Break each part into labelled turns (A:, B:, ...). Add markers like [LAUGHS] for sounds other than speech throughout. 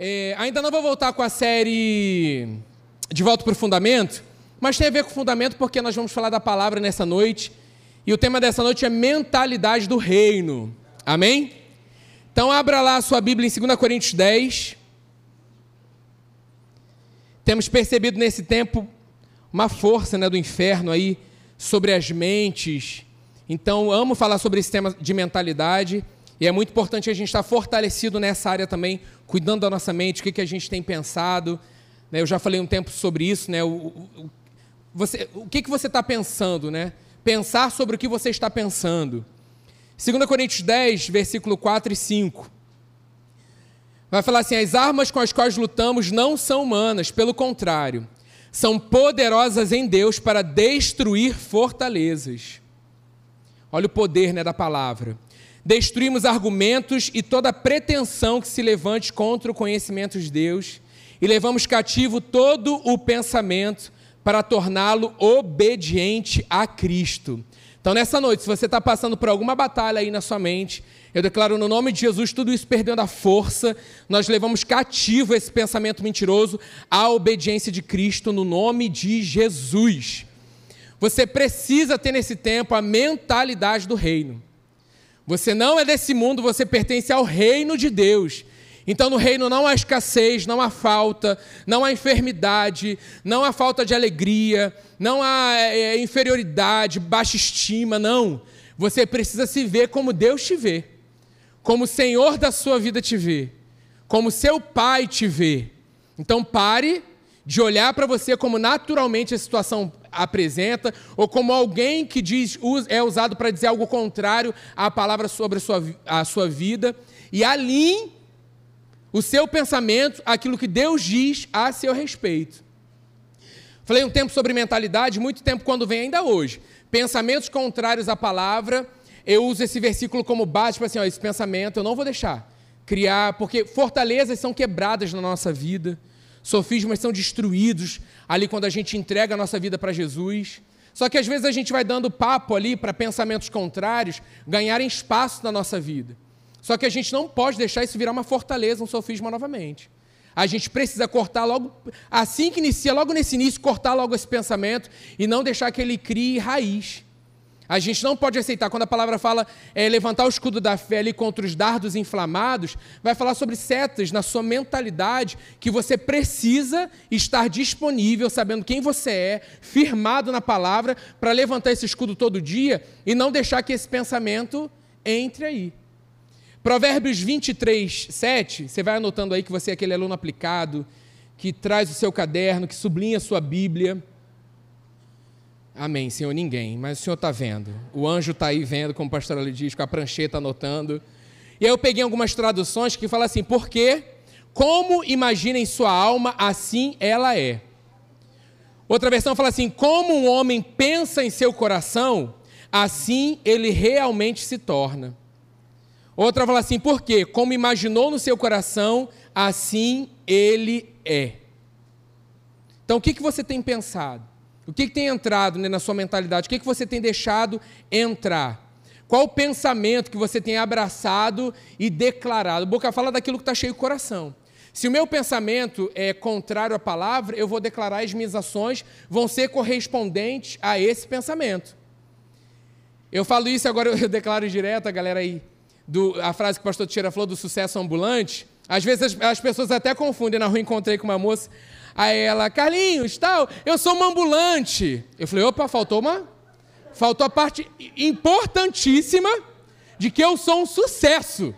A: É, ainda não vou voltar com a série De Volta para o Fundamento, mas tem a ver com o fundamento porque nós vamos falar da palavra nessa noite. E o tema dessa noite é mentalidade do reino. Amém? Então abra lá a sua Bíblia em 2 Coríntios 10. Temos percebido nesse tempo uma força né, do inferno aí sobre as mentes. Então, amo falar sobre esse tema de mentalidade. E é muito importante a gente estar fortalecido nessa área também, cuidando da nossa mente, o que, que a gente tem pensado. Né? Eu já falei um tempo sobre isso, né? O, o, você, o que, que você está pensando, né? Pensar sobre o que você está pensando. 2 Coríntios 10, versículo 4 e 5. Vai falar assim: as armas com as quais lutamos não são humanas, pelo contrário, são poderosas em Deus para destruir fortalezas. Olha o poder né, da palavra destruímos argumentos e toda pretensão que se levante contra o conhecimento de Deus e levamos cativo todo o pensamento para torná-lo obediente a Cristo. Então, nessa noite, se você está passando por alguma batalha aí na sua mente, eu declaro no nome de Jesus tudo isso perdendo a força, nós levamos cativo esse pensamento mentiroso à obediência de Cristo no nome de Jesus. Você precisa ter nesse tempo a mentalidade do reino. Você não é desse mundo, você pertence ao reino de Deus. Então, no reino não há escassez, não há falta, não há enfermidade, não há falta de alegria, não há é, inferioridade, baixa estima, não. Você precisa se ver como Deus te vê, como o Senhor da sua vida te vê, como seu Pai te vê. Então, pare de olhar para você como naturalmente a situação apresenta, ou como alguém que diz, é usado para dizer algo contrário à palavra sobre a sua, a sua vida, e alinhe o seu pensamento àquilo que Deus diz a seu respeito. Falei um tempo sobre mentalidade, muito tempo quando vem ainda hoje. Pensamentos contrários à palavra, eu uso esse versículo como base, para tipo assim, ó, esse pensamento eu não vou deixar criar, porque fortalezas são quebradas na nossa vida. Sofismas são destruídos ali quando a gente entrega a nossa vida para Jesus. Só que às vezes a gente vai dando papo ali para pensamentos contrários ganharem espaço na nossa vida. Só que a gente não pode deixar isso virar uma fortaleza, um sofisma novamente. A gente precisa cortar logo, assim que inicia, logo nesse início, cortar logo esse pensamento e não deixar que ele crie raiz. A gente não pode aceitar, quando a palavra fala é, levantar o escudo da fé ali contra os dardos inflamados, vai falar sobre setas na sua mentalidade, que você precisa estar disponível, sabendo quem você é, firmado na palavra, para levantar esse escudo todo dia e não deixar que esse pensamento entre aí. Provérbios 23, 7, você vai anotando aí que você é aquele aluno aplicado, que traz o seu caderno, que sublinha a sua Bíblia. Amém, Senhor, ninguém, mas o Senhor está vendo. O anjo está aí vendo, como o pastor ali diz, com a prancheta anotando. E aí eu peguei algumas traduções que falam assim, porque como imagina em sua alma, assim ela é. Outra versão fala assim, como um homem pensa em seu coração, assim ele realmente se torna. Outra fala assim, porque como imaginou no seu coração, assim ele é. Então o que, que você tem pensado? O que, que tem entrado né, na sua mentalidade? O que, que você tem deixado entrar? Qual o pensamento que você tem abraçado e declarado? boca fala daquilo que está cheio o coração. Se o meu pensamento é contrário à palavra, eu vou declarar as minhas ações vão ser correspondentes a esse pensamento. Eu falo isso agora, eu [LAUGHS] declaro direto a galera aí, do, a frase que o pastor Teixeira falou do sucesso ambulante. Às vezes as, as pessoas até confundem. Na rua encontrei com uma moça, Aí ela, Carlinhos, tal, eu sou uma ambulante. Eu falei, opa, faltou uma? Faltou a parte importantíssima de que eu sou um sucesso.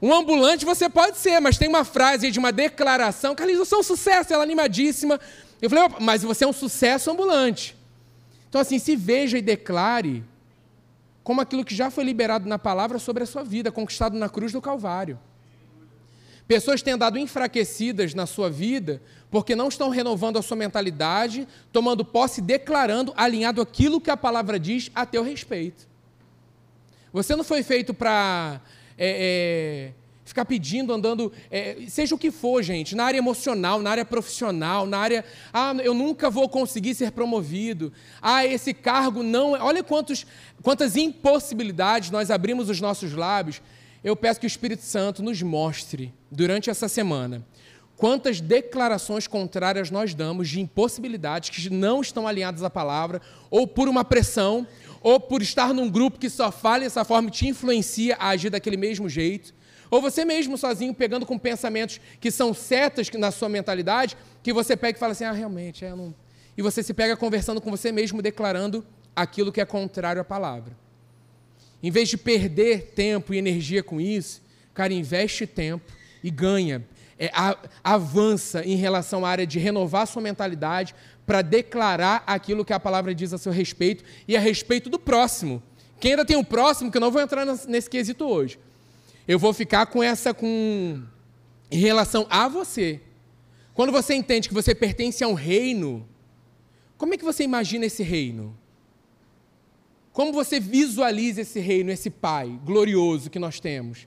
A: Um ambulante você pode ser, mas tem uma frase de uma declaração, Carlinhos, eu sou um sucesso, ela animadíssima. Eu falei, opa, mas você é um sucesso ambulante. Então, assim, se veja e declare como aquilo que já foi liberado na palavra sobre a sua vida, conquistado na cruz do Calvário. Pessoas têm andado enfraquecidas na sua vida porque não estão renovando a sua mentalidade, tomando posse, declarando, alinhado aquilo que a palavra diz a teu respeito. Você não foi feito para é, é, ficar pedindo, andando, é, seja o que for, gente, na área emocional, na área profissional, na área, ah, eu nunca vou conseguir ser promovido, ah, esse cargo não. É", olha quantos, quantas impossibilidades nós abrimos os nossos lábios eu peço que o Espírito Santo nos mostre, durante essa semana, quantas declarações contrárias nós damos de impossibilidades que não estão alinhadas à palavra, ou por uma pressão, ou por estar num grupo que só fala dessa forma e te influencia a agir daquele mesmo jeito, ou você mesmo sozinho pegando com pensamentos que são setas na sua mentalidade, que você pega e fala assim: ah, realmente, é, não... e você se pega conversando com você mesmo, declarando aquilo que é contrário à palavra. Em vez de perder tempo e energia com isso, cara, investe tempo e ganha, é, a, avança em relação à área de renovar sua mentalidade para declarar aquilo que a palavra diz a seu respeito e a respeito do próximo. Quem ainda tem um próximo, que eu não vou entrar nesse quesito hoje, eu vou ficar com essa com em relação a você. Quando você entende que você pertence a um reino, como é que você imagina esse reino? Como você visualiza esse reino, esse Pai glorioso que nós temos?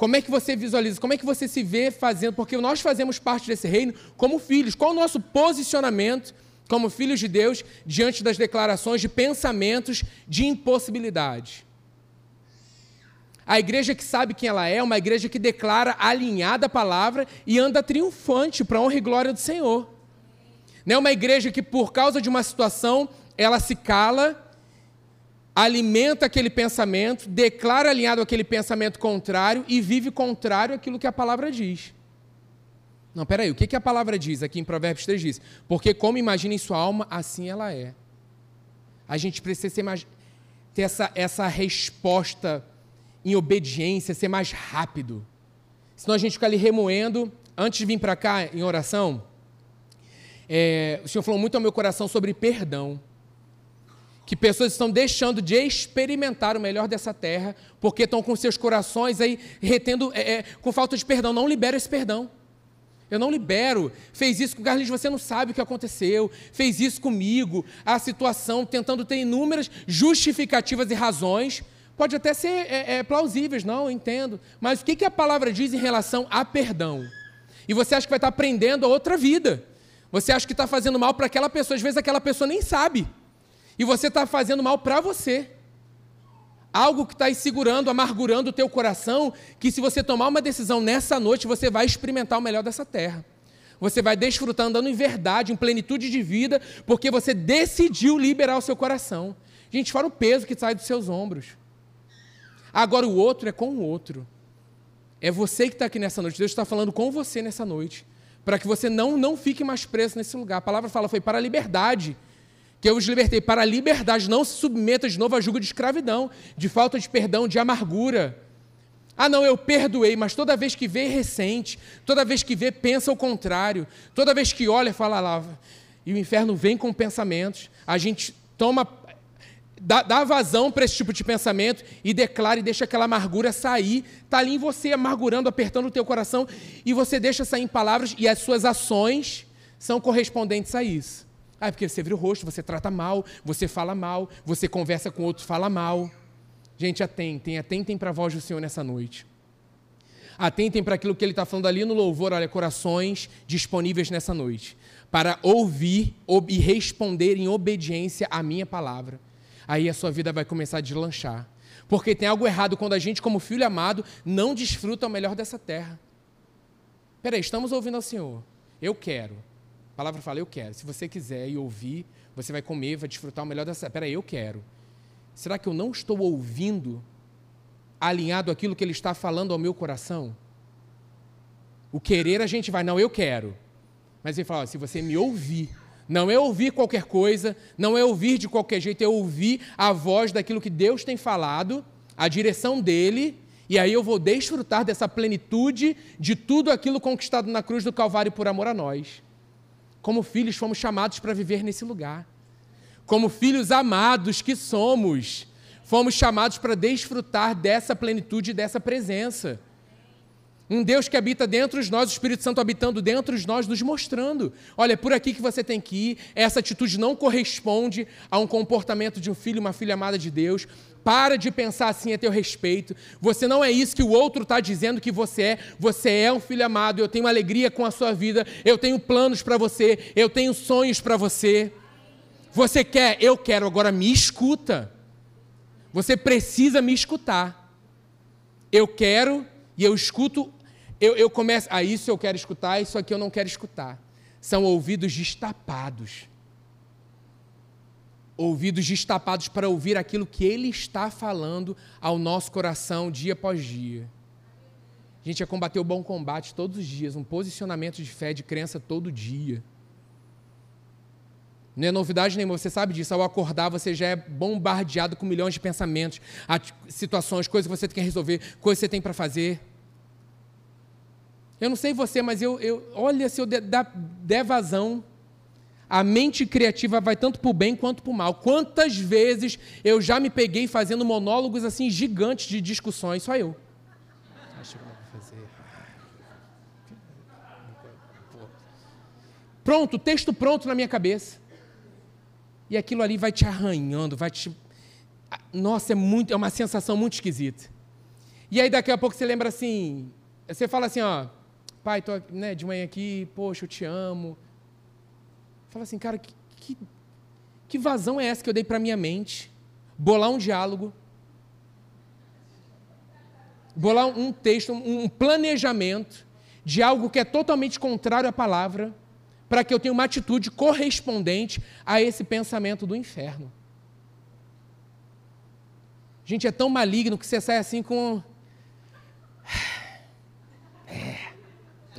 A: Como é que você visualiza? Como é que você se vê fazendo? Porque nós fazemos parte desse reino como filhos. Qual o nosso posicionamento como filhos de Deus diante das declarações de pensamentos de impossibilidade? A igreja que sabe quem ela é, uma igreja que declara alinhada a palavra e anda triunfante para a honra e glória do Senhor. Não é uma igreja que, por causa de uma situação, ela se cala alimenta aquele pensamento, declara alinhado aquele pensamento contrário e vive contrário àquilo que a palavra diz. Não, peraí, o que, que a palavra diz aqui em Provérbios 3 diz? Porque como imagina em sua alma, assim ela é. A gente precisa ter essa, essa resposta em obediência, ser mais rápido. Senão a gente fica ali remoendo. Antes de vir para cá em oração, é, o Senhor falou muito ao meu coração sobre perdão que pessoas estão deixando de experimentar o melhor dessa terra, porque estão com seus corações aí retendo, é, é, com falta de perdão. Não libera esse perdão. Eu não libero. Fez isso com Carlinhos, você não sabe o que aconteceu. Fez isso comigo, a situação, tentando ter inúmeras justificativas e razões. Pode até ser é, é, plausíveis, não, eu entendo. Mas o que, que a palavra diz em relação a perdão? E você acha que vai estar aprendendo a outra vida. Você acha que está fazendo mal para aquela pessoa, às vezes aquela pessoa nem sabe. E você está fazendo mal para você. Algo que está segurando, amargurando o teu coração, que se você tomar uma decisão nessa noite, você vai experimentar o melhor dessa terra. Você vai desfrutar andando em verdade, em plenitude de vida, porque você decidiu liberar o seu coração. Gente, fora o peso que sai dos seus ombros. Agora o outro é com o outro. É você que está aqui nessa noite. Deus está falando com você nessa noite. Para que você não, não fique mais preso nesse lugar. A palavra fala, foi para a liberdade que eu os libertei para a liberdade, não se submeta de novo a julgo de escravidão, de falta de perdão, de amargura. Ah, não, eu perdoei, mas toda vez que vê, ressente, toda vez que vê, pensa o contrário, toda vez que olha, fala lá. E o inferno vem com pensamentos, a gente toma, dá, dá vazão para esse tipo de pensamento e declara e deixa aquela amargura sair. Está ali em você, amargurando, apertando o teu coração, e você deixa sair em palavras, e as suas ações são correspondentes a isso. Ah, é porque você vira o rosto, você trata mal, você fala mal, você conversa com outros, fala mal. Gente, atentem, atentem para a voz do Senhor nessa noite. Atentem para aquilo que ele está falando ali no louvor, olha, corações disponíveis nessa noite, para ouvir e responder em obediência à minha palavra. Aí a sua vida vai começar a deslanchar. Porque tem algo errado quando a gente, como filho amado, não desfruta o melhor dessa terra. Peraí, estamos ouvindo ao Senhor. Eu quero palavra fala, eu quero. Se você quiser e ouvir, você vai comer, vai desfrutar o melhor dessa. Espera eu quero. Será que eu não estou ouvindo alinhado aquilo que ele está falando ao meu coração? O querer a gente vai, não, eu quero. Mas ele fala, ó, se você me ouvir, não é ouvir qualquer coisa, não é ouvir de qualquer jeito, é ouvir a voz daquilo que Deus tem falado, a direção dele, e aí eu vou desfrutar dessa plenitude de tudo aquilo conquistado na cruz do Calvário por amor a nós. Como filhos, fomos chamados para viver nesse lugar. Como filhos amados que somos, fomos chamados para desfrutar dessa plenitude, dessa presença. Um Deus que habita dentro de nós, o Espírito Santo habitando dentro de nós, nos mostrando: olha, é por aqui que você tem que ir, essa atitude não corresponde a um comportamento de um filho, uma filha amada de Deus. Para de pensar assim a teu respeito. Você não é isso que o outro está dizendo que você é. Você é um filho amado. Eu tenho alegria com a sua vida. Eu tenho planos para você. Eu tenho sonhos para você. Você quer? Eu quero. Agora me escuta. Você precisa me escutar. Eu quero e eu escuto, eu, eu começo, ah, isso eu quero escutar, isso aqui eu não quero escutar. São ouvidos destapados. Ouvidos destapados para ouvir aquilo que Ele está falando ao nosso coração dia após dia. A gente é combater o bom combate todos os dias, um posicionamento de fé, de crença todo dia. Não é novidade nenhuma, você sabe disso. Ao acordar, você já é bombardeado com milhões de pensamentos, situações, coisas que você tem que resolver, coisas que você tem para fazer. Eu não sei você, mas eu, eu olha, se eu der, der vazão, a mente criativa vai tanto para o bem quanto para o mal. Quantas vezes eu já me peguei fazendo monólogos assim gigantes de discussões, só eu. Pronto, texto pronto na minha cabeça. E aquilo ali vai te arranhando, vai te. Nossa, é muito, é uma sensação muito esquisita. E aí daqui a pouco você lembra assim, você fala assim, ó, pai, tô né, de manhã aqui, poxa, eu te amo. Fala assim, cara, que, que, que vazão é essa que eu dei para minha mente? Bolar um diálogo, bolar um texto, um planejamento de algo que é totalmente contrário à palavra, para que eu tenha uma atitude correspondente a esse pensamento do inferno. Gente, é tão maligno que você sai assim com.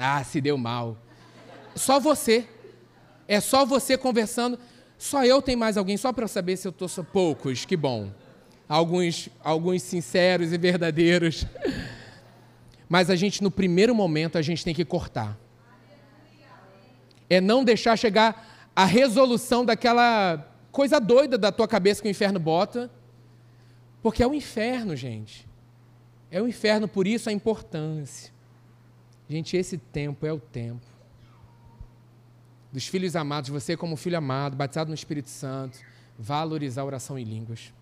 A: Ah, se deu mal. Só você. É só você conversando. Só eu tenho mais alguém, só para eu saber se eu estou poucos, que bom. Alguns, alguns sinceros e verdadeiros. Mas a gente, no primeiro momento, a gente tem que cortar é não deixar chegar a resolução daquela coisa doida da tua cabeça que o inferno bota. Porque é o inferno, gente. É o inferno, por isso a importância. Gente, esse tempo é o tempo dos filhos amados, você como filho amado, batizado no Espírito Santo, valorizar a oração em línguas.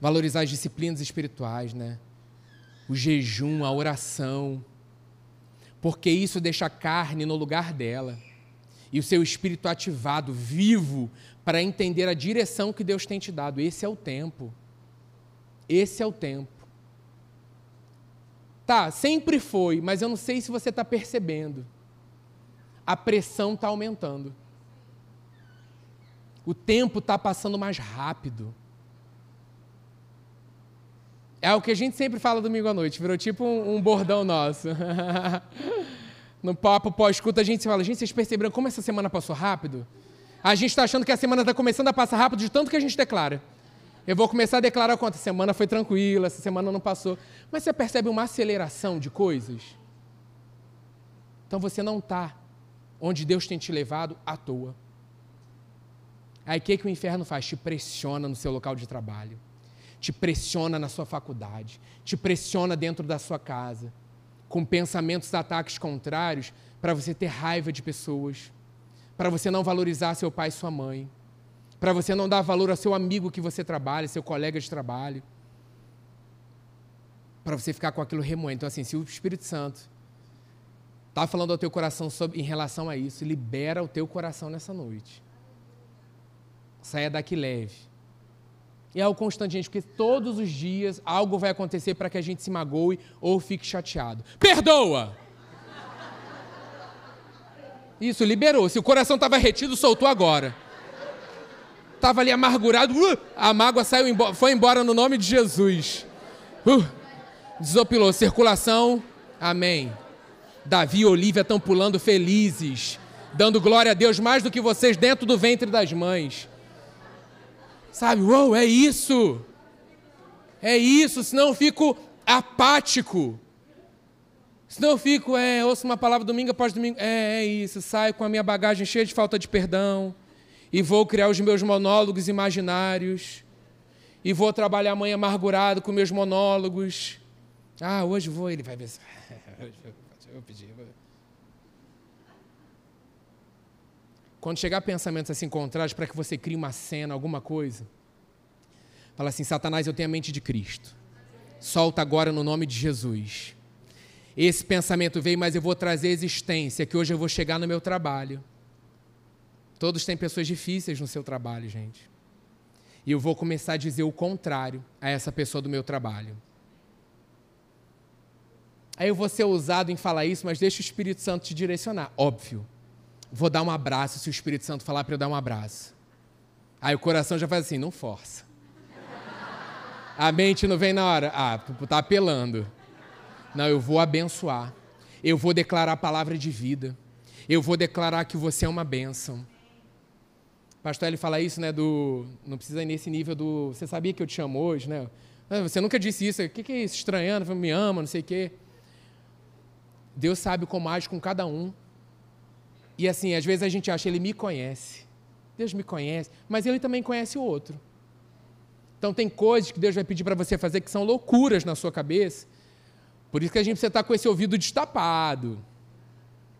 A: Valorizar as disciplinas espirituais, né? O jejum, a oração porque isso deixa a carne no lugar dela e o seu espírito ativado, vivo, para entender a direção que Deus tem te dado. Esse é o tempo. Esse é o tempo. Tá, sempre foi, mas eu não sei se você está percebendo. A pressão está aumentando. O tempo está passando mais rápido. É o que a gente sempre fala domingo à noite, virou tipo um, um bordão nosso. [LAUGHS] no papo pós-escuta, a gente fala, gente, vocês perceberam como essa semana passou rápido? A gente está achando que a semana está começando a passar rápido de tanto que a gente declara. Eu vou começar a declarar quanto semana foi tranquila, essa semana não passou. Mas você percebe uma aceleração de coisas? Então você não está onde Deus tem te levado à toa. Aí o que, que o inferno faz? Te pressiona no seu local de trabalho te pressiona na sua faculdade, te pressiona dentro da sua casa, com pensamentos ataques contrários para você ter raiva de pessoas, para você não valorizar seu pai e sua mãe, para você não dar valor ao seu amigo que você trabalha, seu colega de trabalho, para você ficar com aquilo remoendo. Então, assim, se o Espírito Santo está falando ao teu coração sobre, em relação a isso, libera o teu coração nessa noite. Saia daqui leve e é o constante, gente, porque todos os dias algo vai acontecer para que a gente se magoe ou fique chateado. Perdoa! Isso, liberou. Se o coração estava retido, soltou agora. Estava ali amargurado, uh, a mágoa saiu embora, foi embora no nome de Jesus. Uh, desopilou. Circulação, amém. Davi e Olivia estão pulando felizes, dando glória a Deus mais do que vocês dentro do ventre das mães. Sabe, uou, é isso. É isso, senão eu fico apático. Senão eu fico, é, ouço uma palavra domingo após domingo, é, é isso, saio com a minha bagagem cheia de falta de perdão e vou criar os meus monólogos imaginários e vou trabalhar amanhã amargurado com meus monólogos. Ah, hoje vou, ele vai ver. [LAUGHS] eu pedi. Quando chegar pensamentos assim contrários para que você crie uma cena, alguma coisa, fala assim: Satanás, eu tenho a mente de Cristo. Solta agora no nome de Jesus. Esse pensamento veio, mas eu vou trazer existência, que hoje eu vou chegar no meu trabalho. Todos têm pessoas difíceis no seu trabalho, gente. E eu vou começar a dizer o contrário a essa pessoa do meu trabalho. Aí eu vou ser ousado em falar isso, mas deixa o Espírito Santo te direcionar. Óbvio. Vou dar um abraço se o Espírito Santo falar para eu dar um abraço. Aí o coração já faz assim, não força. A mente não vem na hora. Ah, tá apelando. Não, eu vou abençoar. Eu vou declarar a palavra de vida. Eu vou declarar que você é uma bênção. Pastor ele fala isso, né, do não precisa ir nesse nível do você sabia que eu te amo hoje, né? Ah, você nunca disse isso. O que é isso? Estranhando, me ama, não sei o quê. Deus sabe como age com cada um. E assim, às vezes a gente acha, ele me conhece. Deus me conhece, mas ele também conhece o outro. Então tem coisas que Deus vai pedir para você fazer que são loucuras na sua cabeça. Por isso que a gente precisa estar com esse ouvido destapado.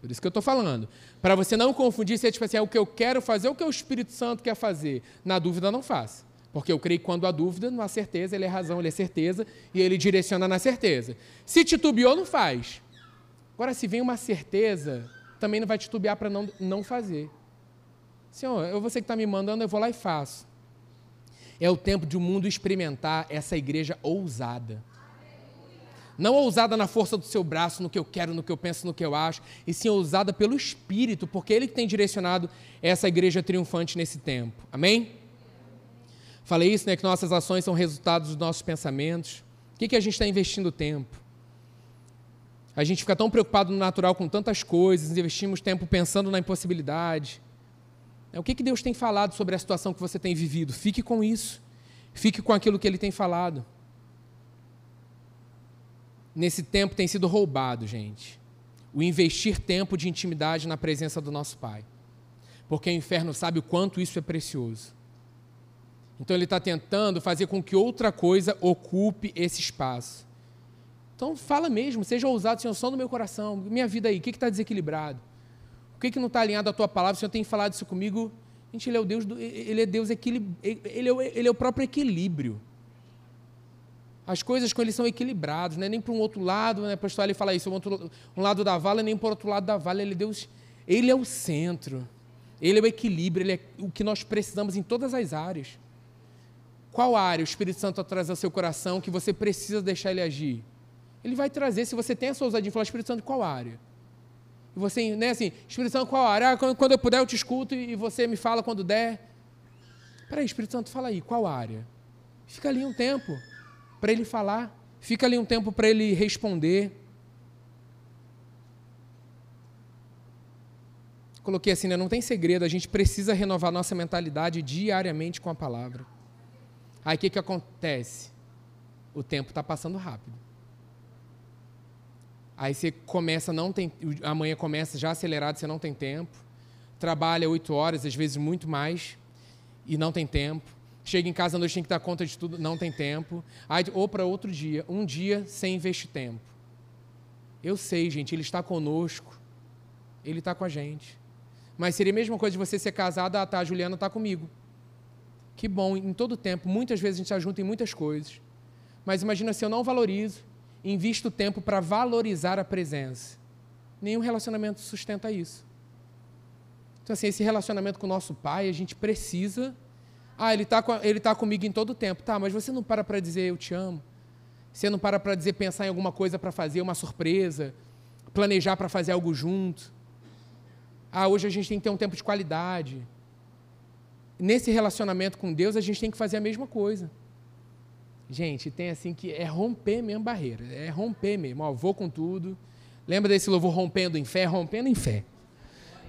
A: Por isso que eu estou falando. Para você não confundir se é tipo assim, é o que eu quero fazer o que o Espírito Santo quer fazer. Na dúvida, não faça. Porque eu creio que quando há dúvida, não há certeza, ele é razão, ele é certeza, e ele direciona na certeza. Se titubeou, não faz. Agora, se vem uma certeza, também não vai titubear para não, não fazer. Senhor, eu você que está me mandando, eu vou lá e faço. É o tempo de o mundo experimentar essa igreja ousada. Não ousada na força do seu braço, no que eu quero, no que eu penso, no que eu acho, e sim ousada pelo Espírito, porque é Ele que tem direcionado essa igreja triunfante nesse tempo. Amém? Falei isso, né? Que nossas ações são resultados dos nossos pensamentos. O que, que a gente está investindo tempo? A gente fica tão preocupado no natural com tantas coisas, investimos tempo pensando na impossibilidade. O que, que Deus tem falado sobre a situação que você tem vivido? Fique com isso. Fique com aquilo que Ele tem falado nesse tempo tem sido roubado, gente. O investir tempo de intimidade na presença do nosso Pai. Porque o inferno sabe o quanto isso é precioso. Então ele está tentando fazer com que outra coisa ocupe esse espaço. Então fala mesmo, seja ousado, Senhor, som do meu coração, minha vida aí, o que está desequilibrado? O que, que não está alinhado à tua palavra? O Senhor tem falado isso comigo. Gente, ele é o Deus, do, ele é Deus ele, é, ele é o próprio equilíbrio. As coisas com ele são equilibradas, não é nem para um outro lado, né? pastor ele fala isso, um, outro, um lado da vala, nem para o outro lado da vala. Ele é, Deus, ele é o centro, ele é o equilíbrio, ele é o que nós precisamos em todas as áreas. Qual área o Espírito Santo traz ao seu coração que você precisa deixar ele agir? Ele vai trazer, se você tem essa ousadia de falar, Espírito Santo, qual área? E você, né, assim, Espírito Santo, qual área? Ah, quando eu puder eu te escuto e você me fala quando der. Peraí, Espírito Santo, fala aí, qual área? Fica ali um tempo para ele falar, fica ali um tempo para ele responder. Coloquei assim, né? não tem segredo, a gente precisa renovar nossa mentalidade diariamente com a palavra. Aí o que, que acontece? O tempo está passando rápido. Aí você começa, não tem, amanhã começa já acelerado, você não tem tempo. Trabalha oito horas, às vezes muito mais, e não tem tempo. Chega em casa à noite, tem que dar conta de tudo, não tem tempo. Aí, ou para outro dia, um dia sem investir tempo. Eu sei, gente, Ele está conosco. Ele está com a gente. Mas seria a mesma coisa de você ser casado, ah, tá, a Juliana está comigo. Que bom, em todo tempo, muitas vezes a gente está junto em muitas coisas. Mas imagina se eu não valorizo, invisto tempo para valorizar a presença. Nenhum relacionamento sustenta isso. Então, assim, esse relacionamento com o nosso pai, a gente precisa ah, ele está ele tá comigo em todo o tempo. Tá, mas você não para para dizer eu te amo? Você não para para dizer pensar em alguma coisa para fazer, uma surpresa, planejar para fazer algo junto? Ah, hoje a gente tem que ter um tempo de qualidade. Nesse relacionamento com Deus, a gente tem que fazer a mesma coisa. Gente, tem assim que é romper mesmo barreira, é romper mesmo. Ó, vou com tudo. Lembra desse louvor rompendo em fé? Rompendo em fé.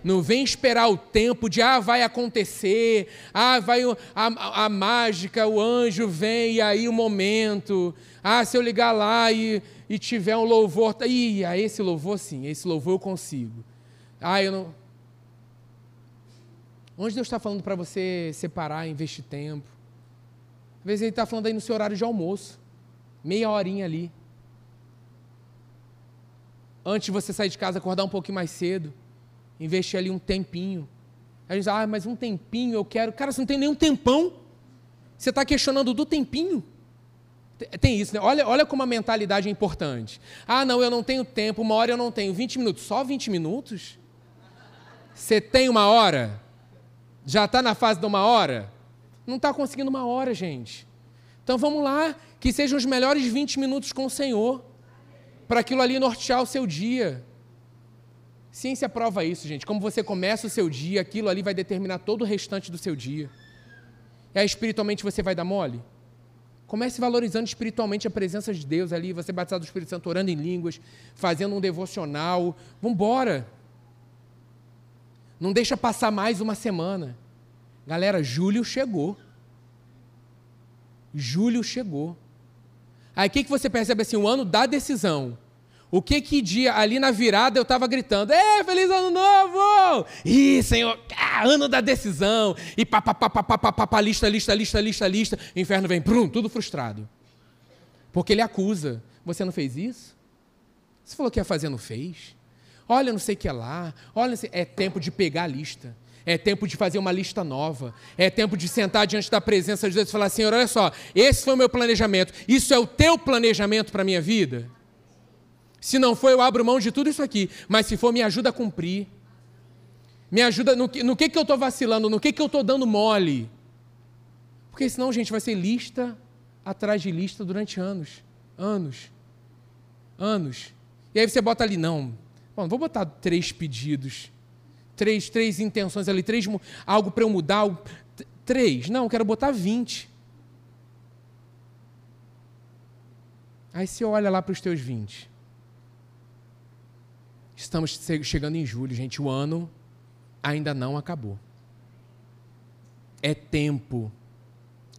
A: Não vem esperar o tempo de, ah, vai acontecer, ah, vai a, a, mágica, o anjo vem e aí o momento. Ah, se eu ligar lá e, e tiver um louvor, tá, ih, a esse louvor sim, esse louvor eu consigo. Ah, eu não. Onde Deus está falando para você separar, investir tempo? Às vezes Ele está falando aí no seu horário de almoço, meia horinha ali. Antes de você sair de casa, acordar um pouquinho mais cedo investir ali um tempinho. A gente diz, ah, mas um tempinho eu quero. Cara, você não tem nenhum tempão. Você está questionando do tempinho. Tem isso, né? Olha, olha como a mentalidade é importante. Ah, não, eu não tenho tempo, uma hora eu não tenho. 20 minutos. Só 20 minutos? Você tem uma hora? Já está na fase de uma hora? Não está conseguindo uma hora, gente. Então vamos lá, que sejam os melhores 20 minutos com o Senhor. para aquilo ali nortear o seu dia. Ciência prova isso, gente. Como você começa o seu dia, aquilo ali vai determinar todo o restante do seu dia. E aí, espiritualmente, você vai dar mole? Comece valorizando espiritualmente a presença de Deus ali, você batizado do Espírito Santo, orando em línguas, fazendo um devocional. Vambora! Não deixa passar mais uma semana. Galera, julho chegou. Julho chegou. Aí o que, que você percebe assim? O ano da decisão. O que que dia, ali na virada, eu estava gritando: Ê, feliz ano novo! Ih, Senhor, ah, ano da decisão! E pá, pá, pá, pá, pá, pá, pá, lista, lista, lista, lista, lista. O inferno vem, prum, tudo frustrado. Porque ele acusa: Você não fez isso? Você falou que ia fazer, não fez? Olha, não sei o que é lá. Olha, é tempo de pegar a lista. É tempo de fazer uma lista nova. É tempo de sentar diante da presença de Deus e falar: Senhor, olha só, esse foi o meu planejamento. Isso é o teu planejamento para a minha vida? Se não for, eu abro mão de tudo isso aqui. Mas se for, me ajuda a cumprir. Me ajuda. No que, no que, que eu estou vacilando? No que, que eu estou dando mole? Porque senão, gente, vai ser lista atrás de lista durante anos. Anos. Anos. E aí você bota ali, não. Bom, vou botar três pedidos. Três, três intenções ali, três, algo para eu mudar. Três. Não, quero botar vinte. Aí você olha lá para os teus vinte. Estamos chegando em julho, gente. O ano ainda não acabou. É tempo.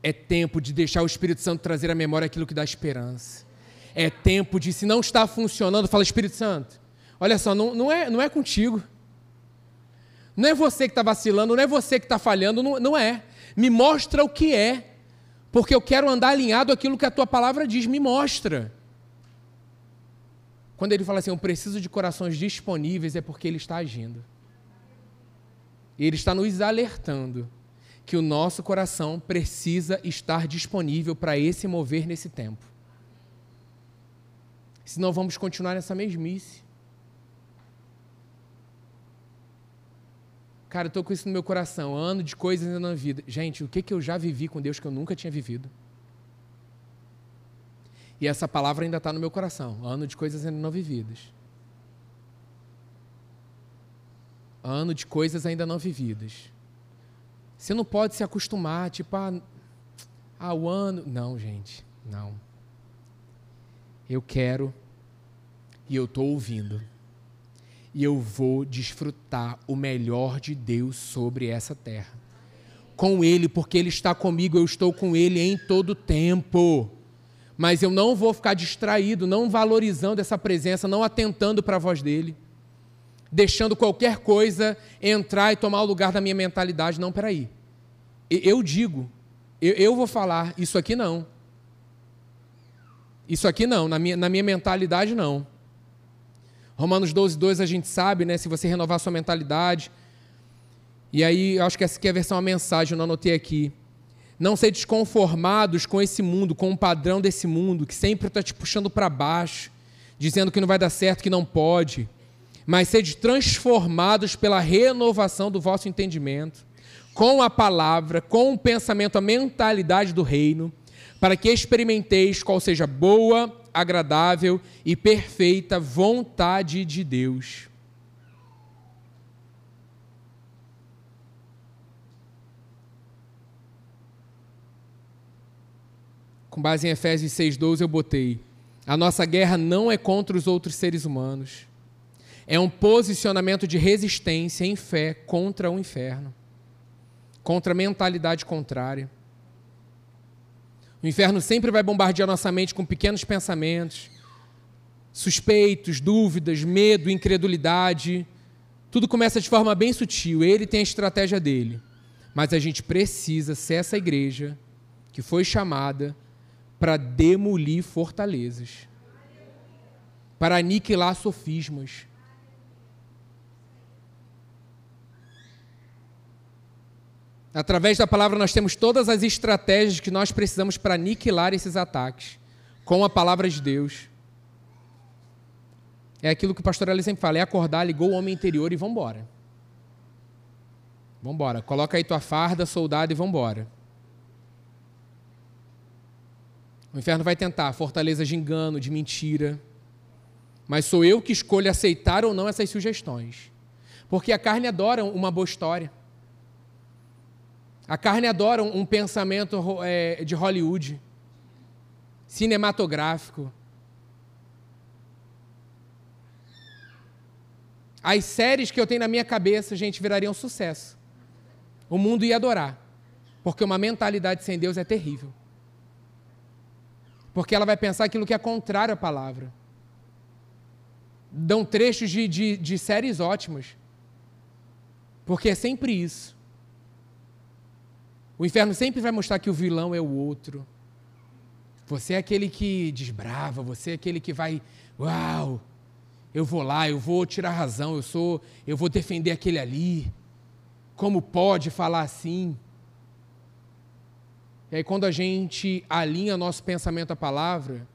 A: É tempo de deixar o Espírito Santo trazer à memória aquilo que dá esperança. É tempo de, se não está funcionando, fala, Espírito Santo, olha só, não, não, é, não é contigo. Não é você que está vacilando, não é você que está falhando, não, não é. Me mostra o que é. Porque eu quero andar alinhado àquilo que a tua palavra diz. Me mostra. Quando ele fala assim, eu preciso de corações disponíveis, é porque ele está agindo. Ele está nos alertando que o nosso coração precisa estar disponível para esse mover nesse tempo. Senão vamos continuar nessa mesmice. Cara, eu estou com isso no meu coração, ano de coisas na vida. Gente, o que, que eu já vivi com Deus que eu nunca tinha vivido? E essa palavra ainda está no meu coração. Ano de coisas ainda não vividas. Ano de coisas ainda não vividas. Você não pode se acostumar, tipo, ah, ah o ano. Não, gente, não. Eu quero e eu estou ouvindo. E eu vou desfrutar o melhor de Deus sobre essa terra. Com Ele, porque Ele está comigo, eu estou com Ele em todo tempo mas eu não vou ficar distraído, não valorizando essa presença, não atentando para a voz dele, deixando qualquer coisa entrar e tomar o lugar da minha mentalidade. Não, peraí. Eu digo, eu, vou falar, isso aqui não. Isso aqui não, na minha, na minha mentalidade não. Romanos 12, 2 a gente sabe, né? Se você renovar sua mentalidade. E aí, acho que essa aqui é a versão a mensagem, eu não anotei aqui. Não ser desconformados com esse mundo, com o padrão desse mundo, que sempre está te puxando para baixo, dizendo que não vai dar certo, que não pode. Mas sede transformados pela renovação do vosso entendimento, com a palavra, com o pensamento, a mentalidade do reino, para que experimenteis qual seja boa, agradável e perfeita vontade de Deus. Com base em Efésios 6,12, eu botei: a nossa guerra não é contra os outros seres humanos. É um posicionamento de resistência em fé contra o inferno, contra a mentalidade contrária. O inferno sempre vai bombardear nossa mente com pequenos pensamentos, suspeitos, dúvidas, medo, incredulidade. Tudo começa de forma bem sutil. Ele tem a estratégia dele. Mas a gente precisa ser essa igreja que foi chamada para demolir fortalezas, para aniquilar sofismas. Através da palavra, nós temos todas as estratégias que nós precisamos para aniquilar esses ataques, com a palavra de Deus. É aquilo que o pastor Ali sempre fala: é acordar, ligou o homem interior e. Vamos embora. Coloca aí tua farda, soldado e vamos embora. O inferno vai tentar fortalezas de engano, de mentira, mas sou eu que escolho aceitar ou não essas sugestões. Porque a carne adora uma boa história. A carne adora um pensamento é, de Hollywood, cinematográfico. As séries que eu tenho na minha cabeça, gente, virariam sucesso. O mundo ia adorar. Porque uma mentalidade sem Deus é terrível. Porque ela vai pensar aquilo que é contrário à palavra. Dão trechos de, de, de séries ótimas. Porque é sempre isso. O inferno sempre vai mostrar que o vilão é o outro. Você é aquele que desbrava, você é aquele que vai, uau, eu vou lá, eu vou tirar razão, eu sou, eu vou defender aquele ali. Como pode falar assim? E aí quando a gente alinha nosso pensamento à palavra,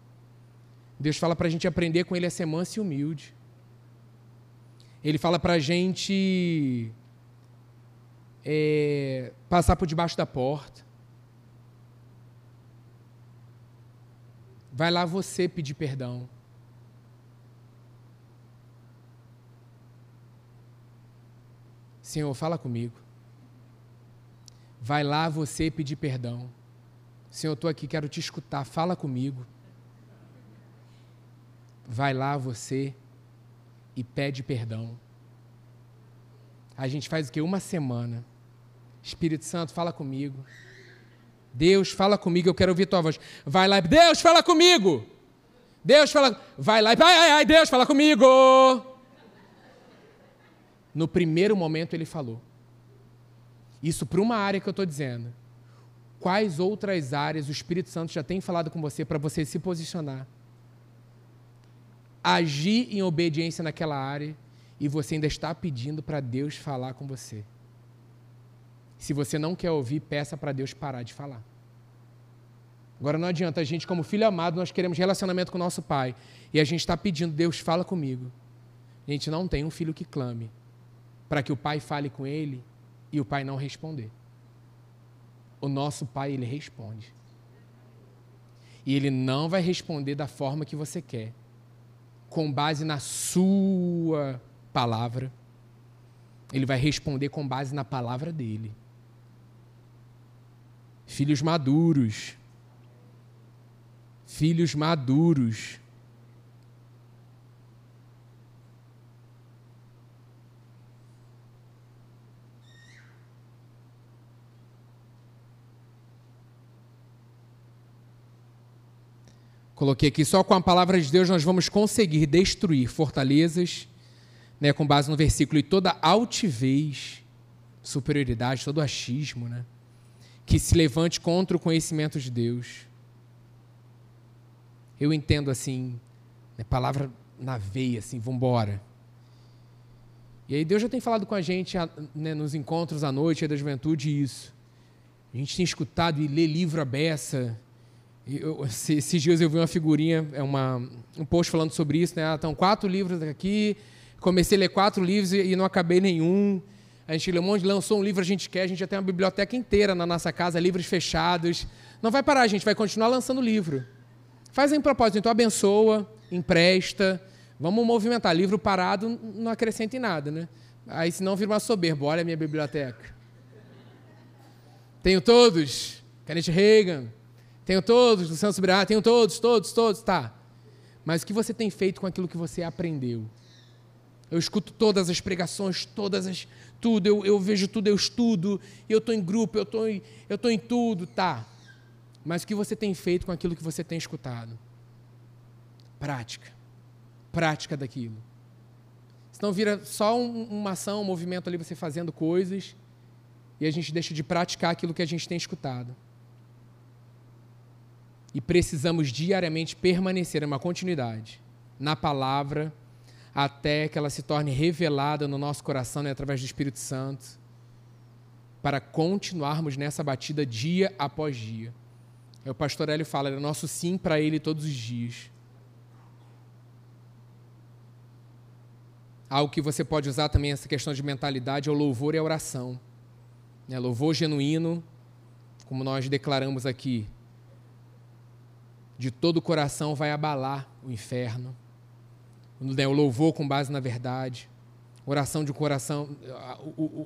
A: Deus fala para a gente aprender com Ele a ser manso e humilde. Ele fala para a gente é, passar por debaixo da porta. Vai lá você pedir perdão. Senhor, fala comigo. Vai lá você pedir perdão. Senhor, eu estou aqui, quero te escutar, fala comigo. Vai lá você e pede perdão. A gente faz o que? Uma semana. Espírito Santo, fala comigo. Deus, fala comigo, eu quero ouvir tua voz. Vai lá, Deus, fala comigo. Deus, fala. Vai lá, ai, ai, ai, Deus, fala comigo. No primeiro momento ele falou. Isso para uma área que eu estou dizendo. Quais outras áreas o Espírito Santo já tem falado com você para você se posicionar? Agir em obediência naquela área e você ainda está pedindo para Deus falar com você. Se você não quer ouvir, peça para Deus parar de falar. Agora não adianta, a gente, como filho amado, nós queremos relacionamento com o nosso pai. E a gente está pedindo, Deus fala comigo. A gente não tem um filho que clame para que o pai fale com ele e o pai não responder. O nosso pai, ele responde. E ele não vai responder da forma que você quer, com base na sua palavra. Ele vai responder com base na palavra dele filhos maduros. Filhos maduros. Coloquei aqui, só com a palavra de Deus nós vamos conseguir destruir fortalezas, né, com base no versículo, e toda altivez, superioridade, todo achismo, né? que se levante contra o conhecimento de Deus. Eu entendo assim, né, palavra na veia, assim, vamos embora. E aí Deus já tem falado com a gente né, nos encontros à noite da juventude isso. A gente tem escutado e lê livro à beça. Eu, esses dias eu vi uma figurinha, é uma, um post falando sobre isso, né? Ah, estão quatro livros aqui, comecei a ler quatro livros e, e não acabei nenhum. A gente lê um monte, lançou um livro, a gente quer, a gente já tem uma biblioteca inteira na nossa casa, livros fechados. Não vai parar, a gente vai continuar lançando livro. Faz em propósito, então abençoa, empresta. Vamos movimentar. Livro parado não acrescenta em nada, né? Aí senão vira uma soberba. Olha a minha biblioteca. Tenho todos. Kenneth Reagan. Tenho todos. Luciano Subirá. Tenho todos, todos, todos. Tá. Mas o que você tem feito com aquilo que você aprendeu? Eu escuto todas as pregações, todas as, tudo, eu, eu vejo tudo, eu estudo, eu estou em grupo, eu estou em, eu tô em tudo, tá. Mas o que você tem feito com aquilo que você tem escutado? Prática. Prática daquilo. Senão vira só um, uma ação, um movimento ali, você fazendo coisas, e a gente deixa de praticar aquilo que a gente tem escutado. E precisamos diariamente permanecer em uma continuidade na palavra até que ela se torne revelada no nosso coração né, através do Espírito Santo, para continuarmos nessa batida dia após dia. É o pastor Hélio fala, é nosso sim para ele todos os dias. Algo que você pode usar também essa questão de mentalidade é o louvor e a oração. É, louvor genuíno, como nós declaramos aqui, de todo o coração vai abalar o inferno o louvor com base na verdade, oração de um coração,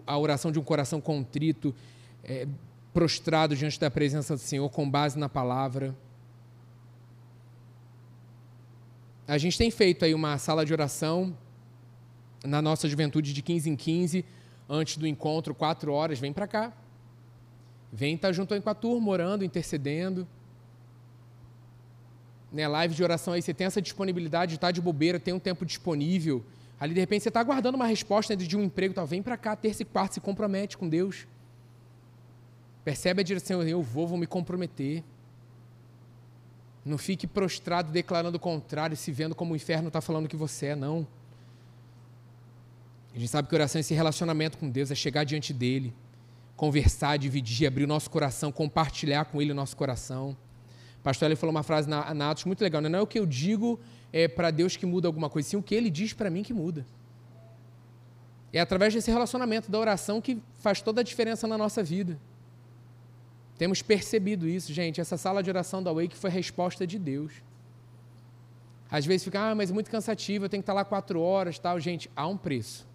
A: a, oração de um coração contrito, é, prostrado diante da presença do Senhor com base na palavra. A gente tem feito aí uma sala de oração na nossa juventude de 15 em 15, antes do encontro, quatro horas, vem para cá. Vem estar tá junto aí com a turma, orando, intercedendo. Né, live de oração aí, você tem essa disponibilidade de estar tá de bobeira, tem um tempo disponível. Ali, de repente, você está aguardando uma resposta de um emprego, tal. vem para cá, terça e quarta, se compromete com Deus. Percebe a direção, eu vou, vou me comprometer. Não fique prostrado declarando o contrário, se vendo como o inferno está falando que você é, não. A gente sabe que oração é esse relacionamento com Deus, é chegar diante dEle, conversar, dividir, abrir o nosso coração, compartilhar com Ele o nosso coração. Pastor ele falou uma frase na, na Atos muito legal, né? não é o que eu digo é, para Deus que muda alguma coisa, sim o que Ele diz para mim que muda. É através desse relacionamento da oração que faz toda a diferença na nossa vida. Temos percebido isso, gente. Essa sala de oração da Wake foi a resposta de Deus. Às vezes fica, ah, mas é muito cansativo, eu tenho que estar lá quatro horas, tal. Gente, há um preço.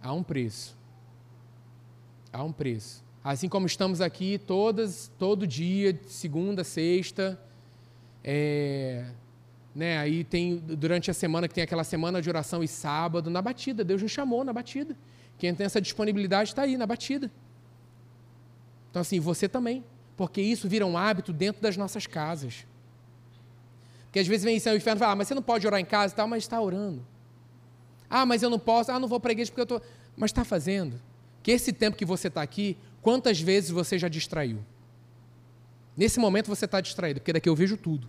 A: Há um preço. Há um preço. Assim como estamos aqui todas, todo dia, segunda, sexta, é, né, aí tem durante a semana que tem aquela semana de oração e sábado na batida. Deus nos chamou na batida. Quem tem essa disponibilidade está aí na batida. Então assim, você também, porque isso vira um hábito dentro das nossas casas. Porque às vezes vem isso, o inferno fala, ah, mas você não pode orar em casa e tal, mas está orando. Ah, mas eu não posso. Ah, não vou para a igreja porque eu estou. Mas está fazendo. Que esse tempo que você está aqui, quantas vezes você já distraiu? Nesse momento você está distraído, porque daqui eu vejo tudo.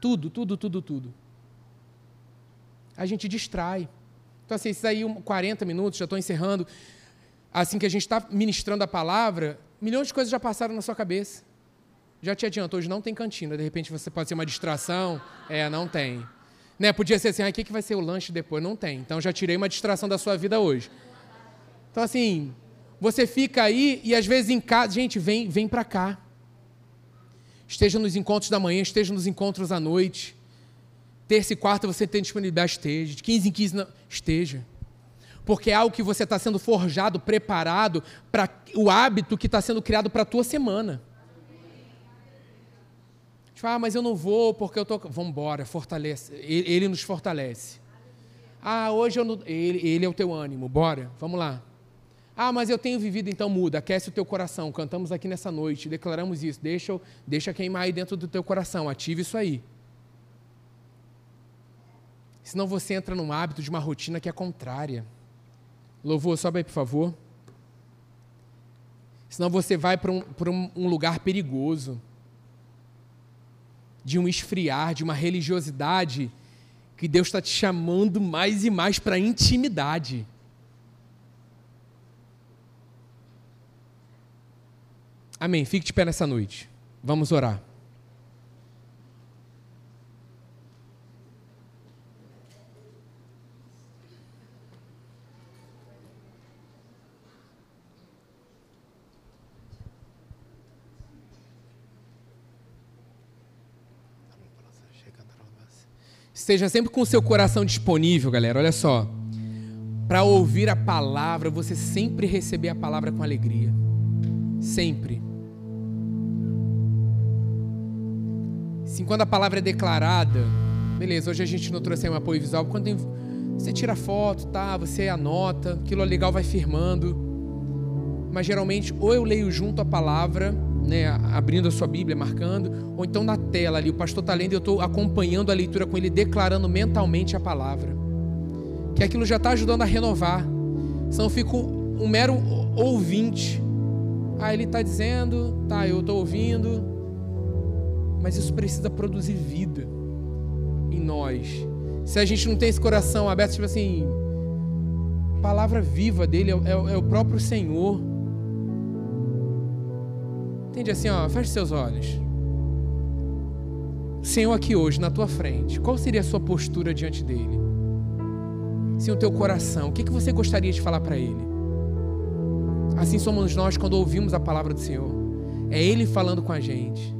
A: Tudo, tudo, tudo, tudo. A gente distrai. Então, assim, esses aí 40 minutos, já estou encerrando. Assim que a gente está ministrando a palavra, milhões de coisas já passaram na sua cabeça. Já te adianto, hoje não tem cantina, de repente você pode ser uma distração. É, não tem. Né? Podia ser assim, o que vai ser o lanche depois? Não tem. Então já tirei uma distração da sua vida hoje. Então assim, você fica aí e às vezes em casa, gente, vem, vem para cá. Esteja nos encontros da manhã, esteja nos encontros à noite. Terça e quarta você tem disponibilidade, esteja. De 15 em 15, não, esteja. Porque é algo que você está sendo forjado, preparado para o hábito que está sendo criado para a tua semana. Tipo, ah, mas eu não vou porque eu. Tô... Vamos embora, fortalece. Ele, ele, nos fortalece. Ah, hoje eu não. Ele, ele é o teu ânimo, bora, vamos lá. Ah, mas eu tenho vivido, então muda, aquece o teu coração. Cantamos aqui nessa noite, declaramos isso. Deixa, deixa queimar aí dentro do teu coração, ative isso aí. Senão você entra num hábito de uma rotina que é contrária. Louvor, sobe aí, por favor. Senão você vai para um, um, lugar perigoso de um esfriar, de uma religiosidade, que Deus está te chamando mais e mais para intimidade. Amém. Fique de pé nessa noite. Vamos orar. Esteja sempre com o seu coração disponível, galera. Olha só. Para ouvir a palavra, você sempre receber a palavra com alegria. Sempre. Sim, quando a palavra é declarada, beleza, hoje a gente não trouxe aí um apoio visual, quando tem, você tira foto, tá, você anota, aquilo é legal vai firmando. Mas geralmente ou eu leio junto a palavra, né, abrindo a sua Bíblia, marcando, ou então na tela ali, o pastor está lendo e eu estou acompanhando a leitura com ele, declarando mentalmente a palavra. Que aquilo já está ajudando a renovar. Senão eu fico um mero ouvinte. Ah, ele está dizendo, tá, eu estou ouvindo. Mas isso precisa produzir vida em nós. Se a gente não tem esse coração aberto, tipo assim, palavra viva dele é, é, é o próprio Senhor Entende assim, ó, feche seus olhos. Senhor aqui hoje, na tua frente, qual seria a sua postura diante dele? Sim, o teu coração, o que, que você gostaria de falar para ele? Assim somos nós quando ouvimos a palavra do Senhor. É Ele falando com a gente.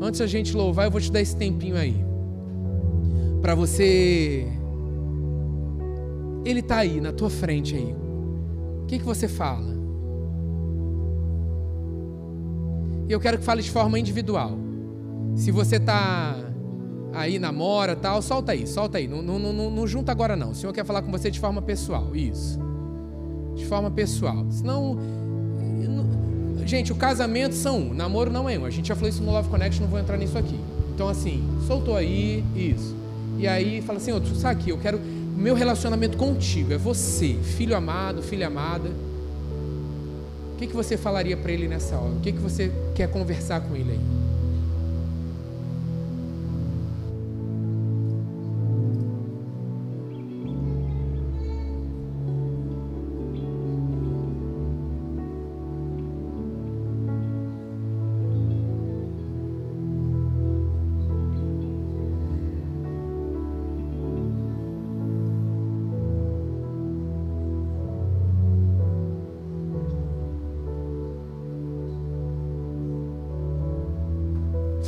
A: Antes a gente louvar, eu vou te dar esse tempinho aí. para você. Ele está aí, na tua frente aí. O que, que você fala? E eu quero que fale de forma individual. Se você está aí, namora tal, solta aí, solta aí. Não, não, não, não junta agora não. O Senhor quer falar com você de forma pessoal. Isso. De forma pessoal. Senão. Gente, o casamento são um, namoro não é um. A gente já falou isso no Love Connect, não vou entrar nisso aqui. Então, assim, soltou aí, isso. E aí fala assim, outro, sabe aqui, eu quero. Meu relacionamento contigo é você, filho amado, filha amada. O que, que você falaria para ele nessa hora? O que, que você quer conversar com ele aí?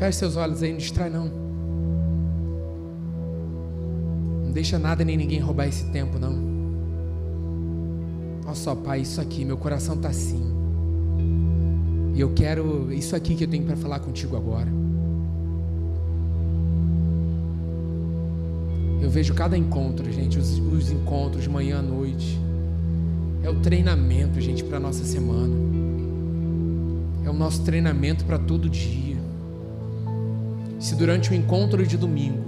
A: Feche seus olhos aí, não distrai não. Não deixa nada nem ninguém roubar esse tempo, não. Olha só, Pai, isso aqui, meu coração está assim. E eu quero isso aqui que eu tenho para falar contigo agora. Eu vejo cada encontro, gente, os, os encontros manhã à noite. É o treinamento, gente, para nossa semana. É o nosso treinamento para todo dia se durante o encontro de domingo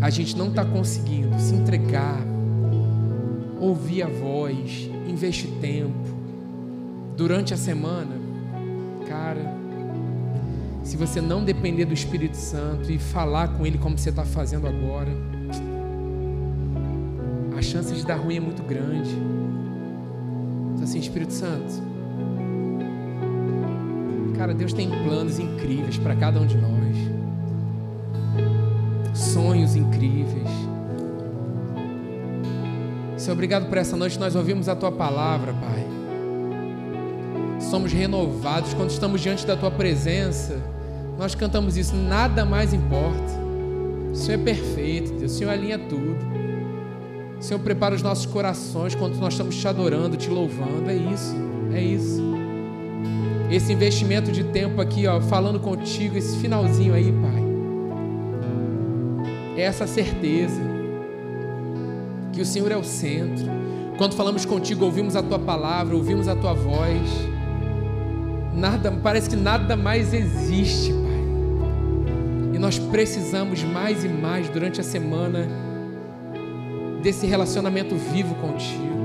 A: a gente não está conseguindo se entregar, ouvir a voz, investir tempo durante a semana, cara, se você não depender do Espírito Santo e falar com Ele como você está fazendo agora, a chance de dar ruim é muito grande. Então, assim, Espírito Santo, cara, Deus tem planos incríveis para cada um de nós sonhos incríveis. Senhor, obrigado por essa noite. Nós ouvimos a tua palavra, Pai. Somos renovados quando estamos diante da tua presença. Nós cantamos isso, nada mais importa. O Senhor é perfeito, Deus. O Senhor alinha tudo. O Senhor prepara os nossos corações quando nós estamos te adorando, te louvando. É isso, é isso. Esse investimento de tempo aqui, ó, falando contigo, esse finalzinho aí, Pai é essa certeza que o Senhor é o centro. Quando falamos contigo, ouvimos a tua palavra, ouvimos a tua voz. Nada, parece que nada mais existe, Pai. E nós precisamos mais e mais durante a semana desse relacionamento vivo contigo.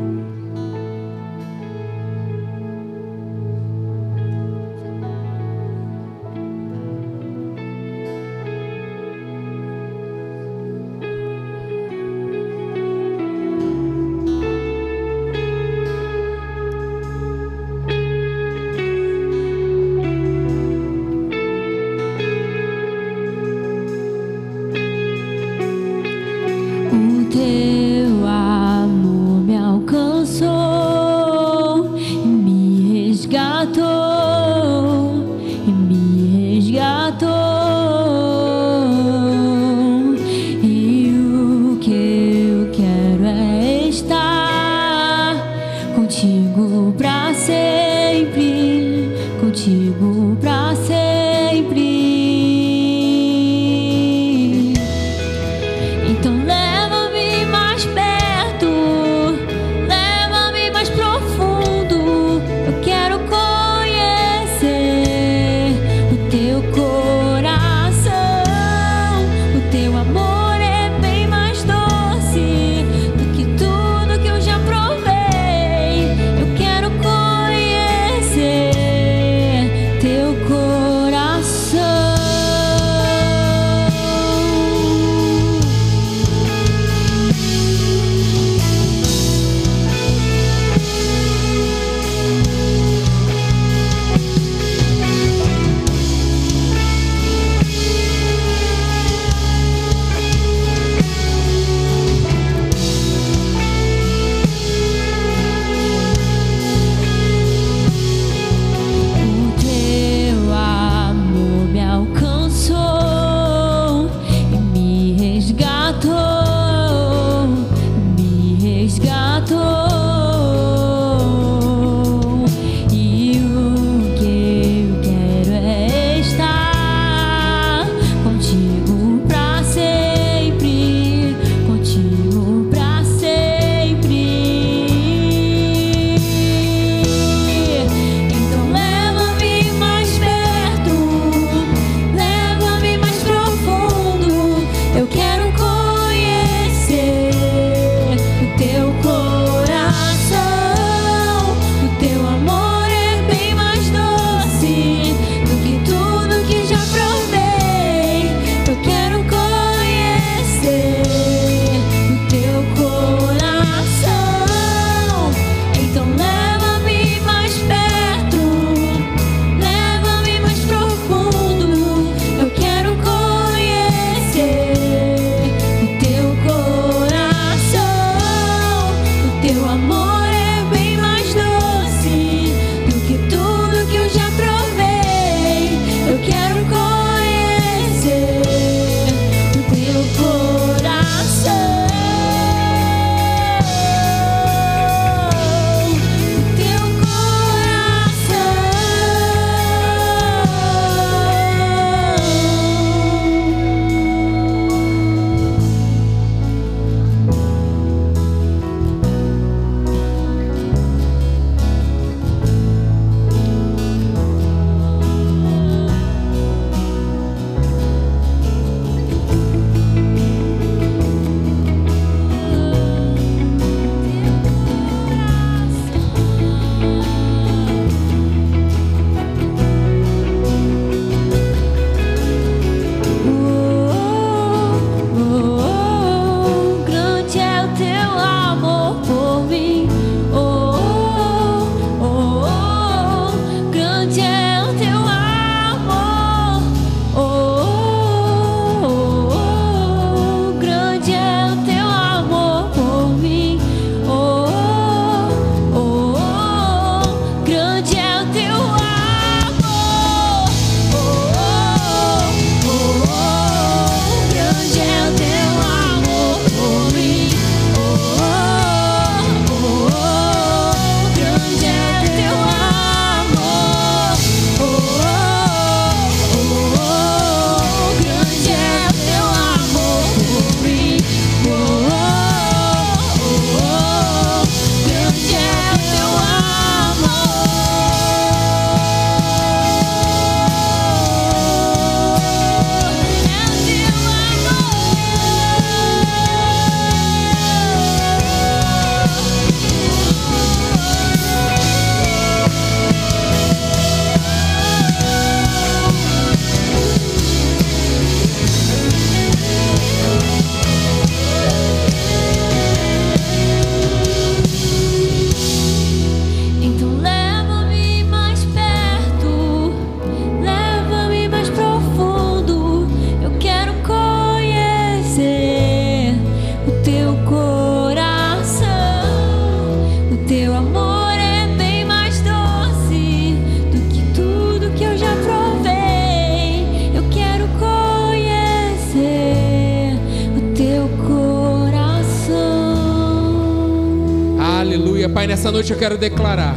A: Quero declarar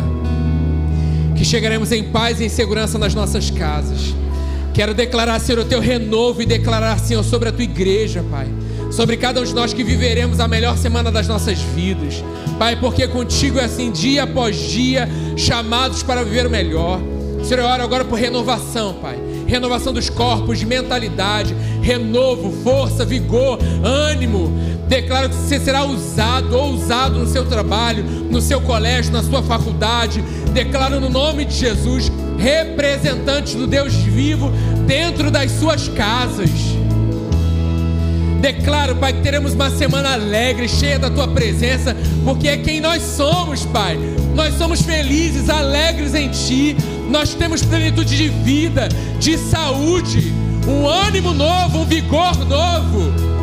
A: que chegaremos em paz e em segurança nas nossas casas. Quero declarar, Senhor, o teu renovo e declarar, Senhor, sobre a tua igreja, Pai. Sobre cada um de nós que viveremos a melhor semana das nossas vidas. Pai, porque contigo é assim, dia após dia, chamados para viver o melhor. Senhor, eu oro agora por renovação, Pai. Renovação dos corpos, de mentalidade, renovo, força, vigor, ânimo, Declaro que você será usado ou usado no seu trabalho, no seu colégio, na sua faculdade. Declaro no nome de Jesus, representantes do Deus vivo dentro das suas casas. Declaro, Pai, que teremos uma semana alegre, cheia da tua presença, porque é quem nós somos, Pai. Nós somos felizes, alegres em Ti. Nós temos plenitude de vida, de saúde, um ânimo novo, um vigor novo.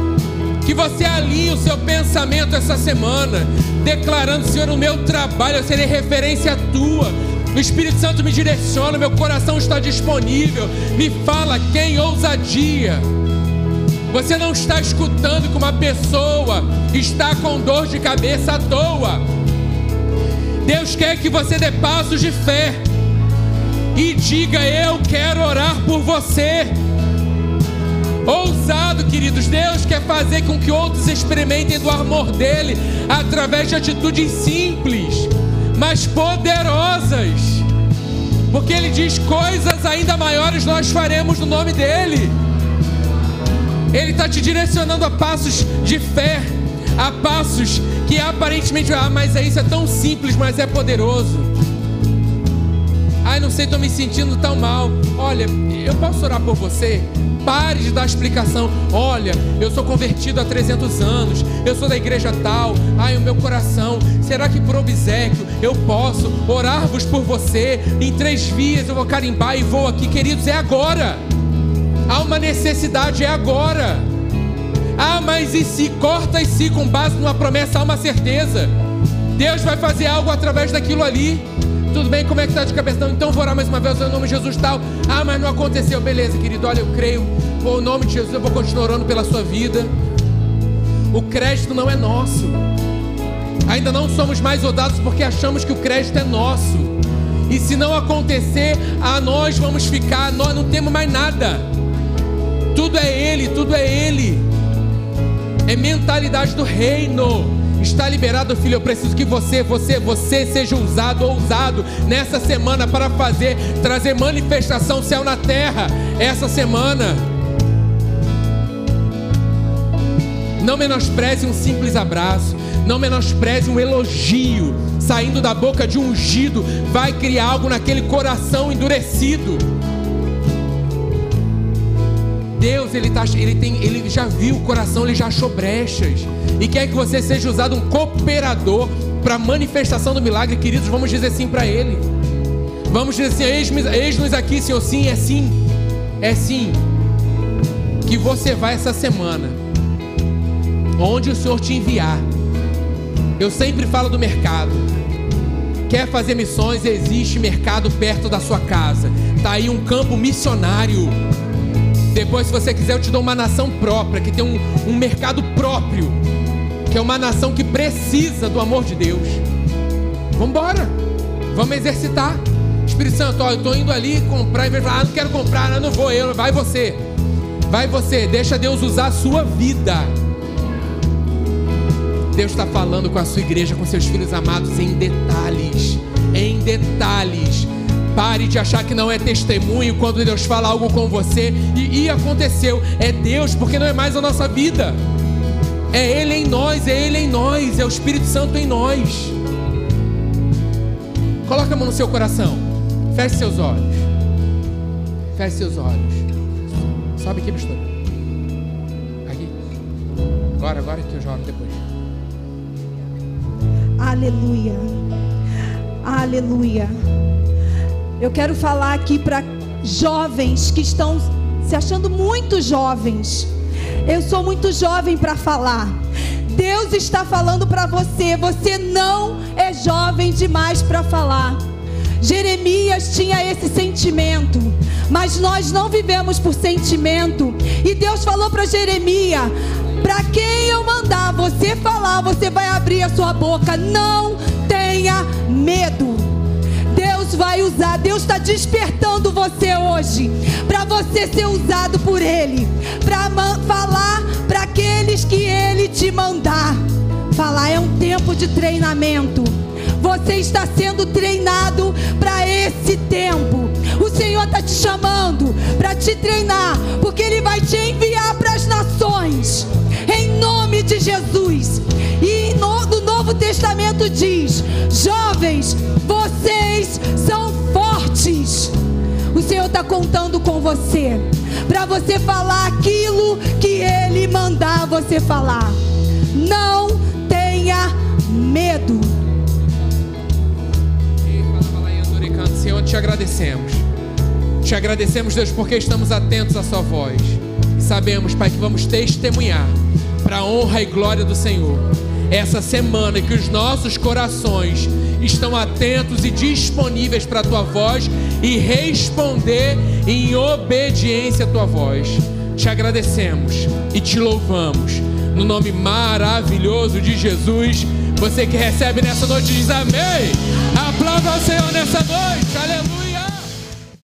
A: Que você alinhe o seu pensamento essa semana, declarando: Senhor, no meu trabalho eu serei referência tua. O Espírito Santo me direciona, meu coração está disponível. Me fala quem ousadia. Você não está escutando que uma pessoa está com dor de cabeça à toa. Deus quer que você dê passos de fé e diga: Eu quero orar por você. Ousado, queridos, Deus quer fazer com que outros experimentem do amor dele através de atitudes simples, mas poderosas. Porque ele diz: coisas ainda maiores nós faremos no nome dele. Ele está te direcionando a passos de fé, a passos que aparentemente, ah, mas isso é tão simples, mas é poderoso. Ai, não sei, estou me sentindo tão mal. Olha, eu posso orar por você? Pare de dar explicação. Olha, eu sou convertido há 300 anos. Eu sou da igreja tal. Ai, o meu coração. Será que por obsequio eu posso orar-vos por você? Em três vias eu vou carimbar e vou aqui, queridos. É agora. Há uma necessidade, é agora. Ah, mas e se corta e se com base numa promessa há uma certeza? Deus vai fazer algo através daquilo ali. Tudo bem? Como é que está de cabeça? Então vou orar mais uma vez, em nome de Jesus tal. Ah, mas não aconteceu. Beleza, querido. Olha, eu creio. Pô, nome de Jesus, eu vou continuar orando pela sua vida. O crédito não é nosso. Ainda não somos mais odados porque achamos que o crédito é nosso. E se não acontecer, a nós vamos ficar, nós não temos mais nada. Tudo é Ele, tudo é Ele. É mentalidade do reino. Está liberado, filho. Eu preciso que você, você, você seja usado ou usado nessa semana para fazer, trazer manifestação céu na terra. Essa semana. Não menospreze um simples abraço. Não menospreze um elogio. Saindo da boca de um ungido, vai criar algo naquele coração endurecido. Deus, ele, tá, ele, tem, ele já viu o coração, ele já achou brechas. E quer que você seja usado um cooperador para a manifestação do milagre, queridos. Vamos dizer sim para Ele. Vamos dizer assim: eis-nos aqui, Senhor. Sim, é sim. É sim. Que você vai essa semana, onde o Senhor te enviar. Eu sempre falo do mercado. Quer fazer missões? Existe mercado perto da sua casa. Tá aí um campo missionário. Depois, se você quiser, eu te dou uma nação própria, que tem um, um mercado próprio, que é uma nação que precisa do amor de Deus. Vamos embora, vamos exercitar. Espírito Santo, ó, eu estou indo ali comprar, e vai falar, ah, não quero comprar, não, não vou eu, vai você. Vai você, deixa Deus usar a sua vida. Deus está falando com a sua igreja, com seus filhos amados em detalhes. Em detalhes. Pare de achar que não é testemunho quando Deus fala algo com você. E, e aconteceu. É Deus, porque não é mais a nossa vida. É Ele em nós, é Ele em nós, é o Espírito Santo em nós. Coloque a mão no seu coração. Feche seus olhos. Feche seus olhos. Sobe aqui, pastor. Aqui. Agora, agora que eu jogo depois.
B: Aleluia. Aleluia. Eu quero falar aqui para jovens que estão se achando muito jovens. Eu sou muito jovem para falar. Deus está falando para você, você não é jovem demais para falar. Jeremias tinha esse sentimento, mas nós não vivemos por sentimento. E Deus falou para Jeremias: para quem eu mandar você falar, você vai abrir a sua boca. Não tenha medo vai usar. Deus está despertando você hoje para você ser usado por Ele, para falar para aqueles que Ele te mandar. Falar é um tempo de treinamento. Você está sendo treinado para esse tempo. O Senhor está te chamando para te treinar, porque Ele vai te enviar para as nações. Em nome de Jesus. E no, no Novo Testamento diz: jovens, vocês são fortes. O Senhor está contando com você para você falar aquilo que Ele mandar você falar. Não tenha medo.
A: Senhor, te agradecemos. Te agradecemos, Deus, porque estamos atentos à Sua voz. E sabemos, Pai, que vamos testemunhar para a honra e glória do Senhor essa semana e que os nossos corações estão atentos e disponíveis para a tua voz e responder em obediência à tua voz. Te agradecemos e te louvamos. No nome maravilhoso de Jesus, você que recebe nessa noite diz amém. Aplauda ao Senhor nessa noite. Aleluia.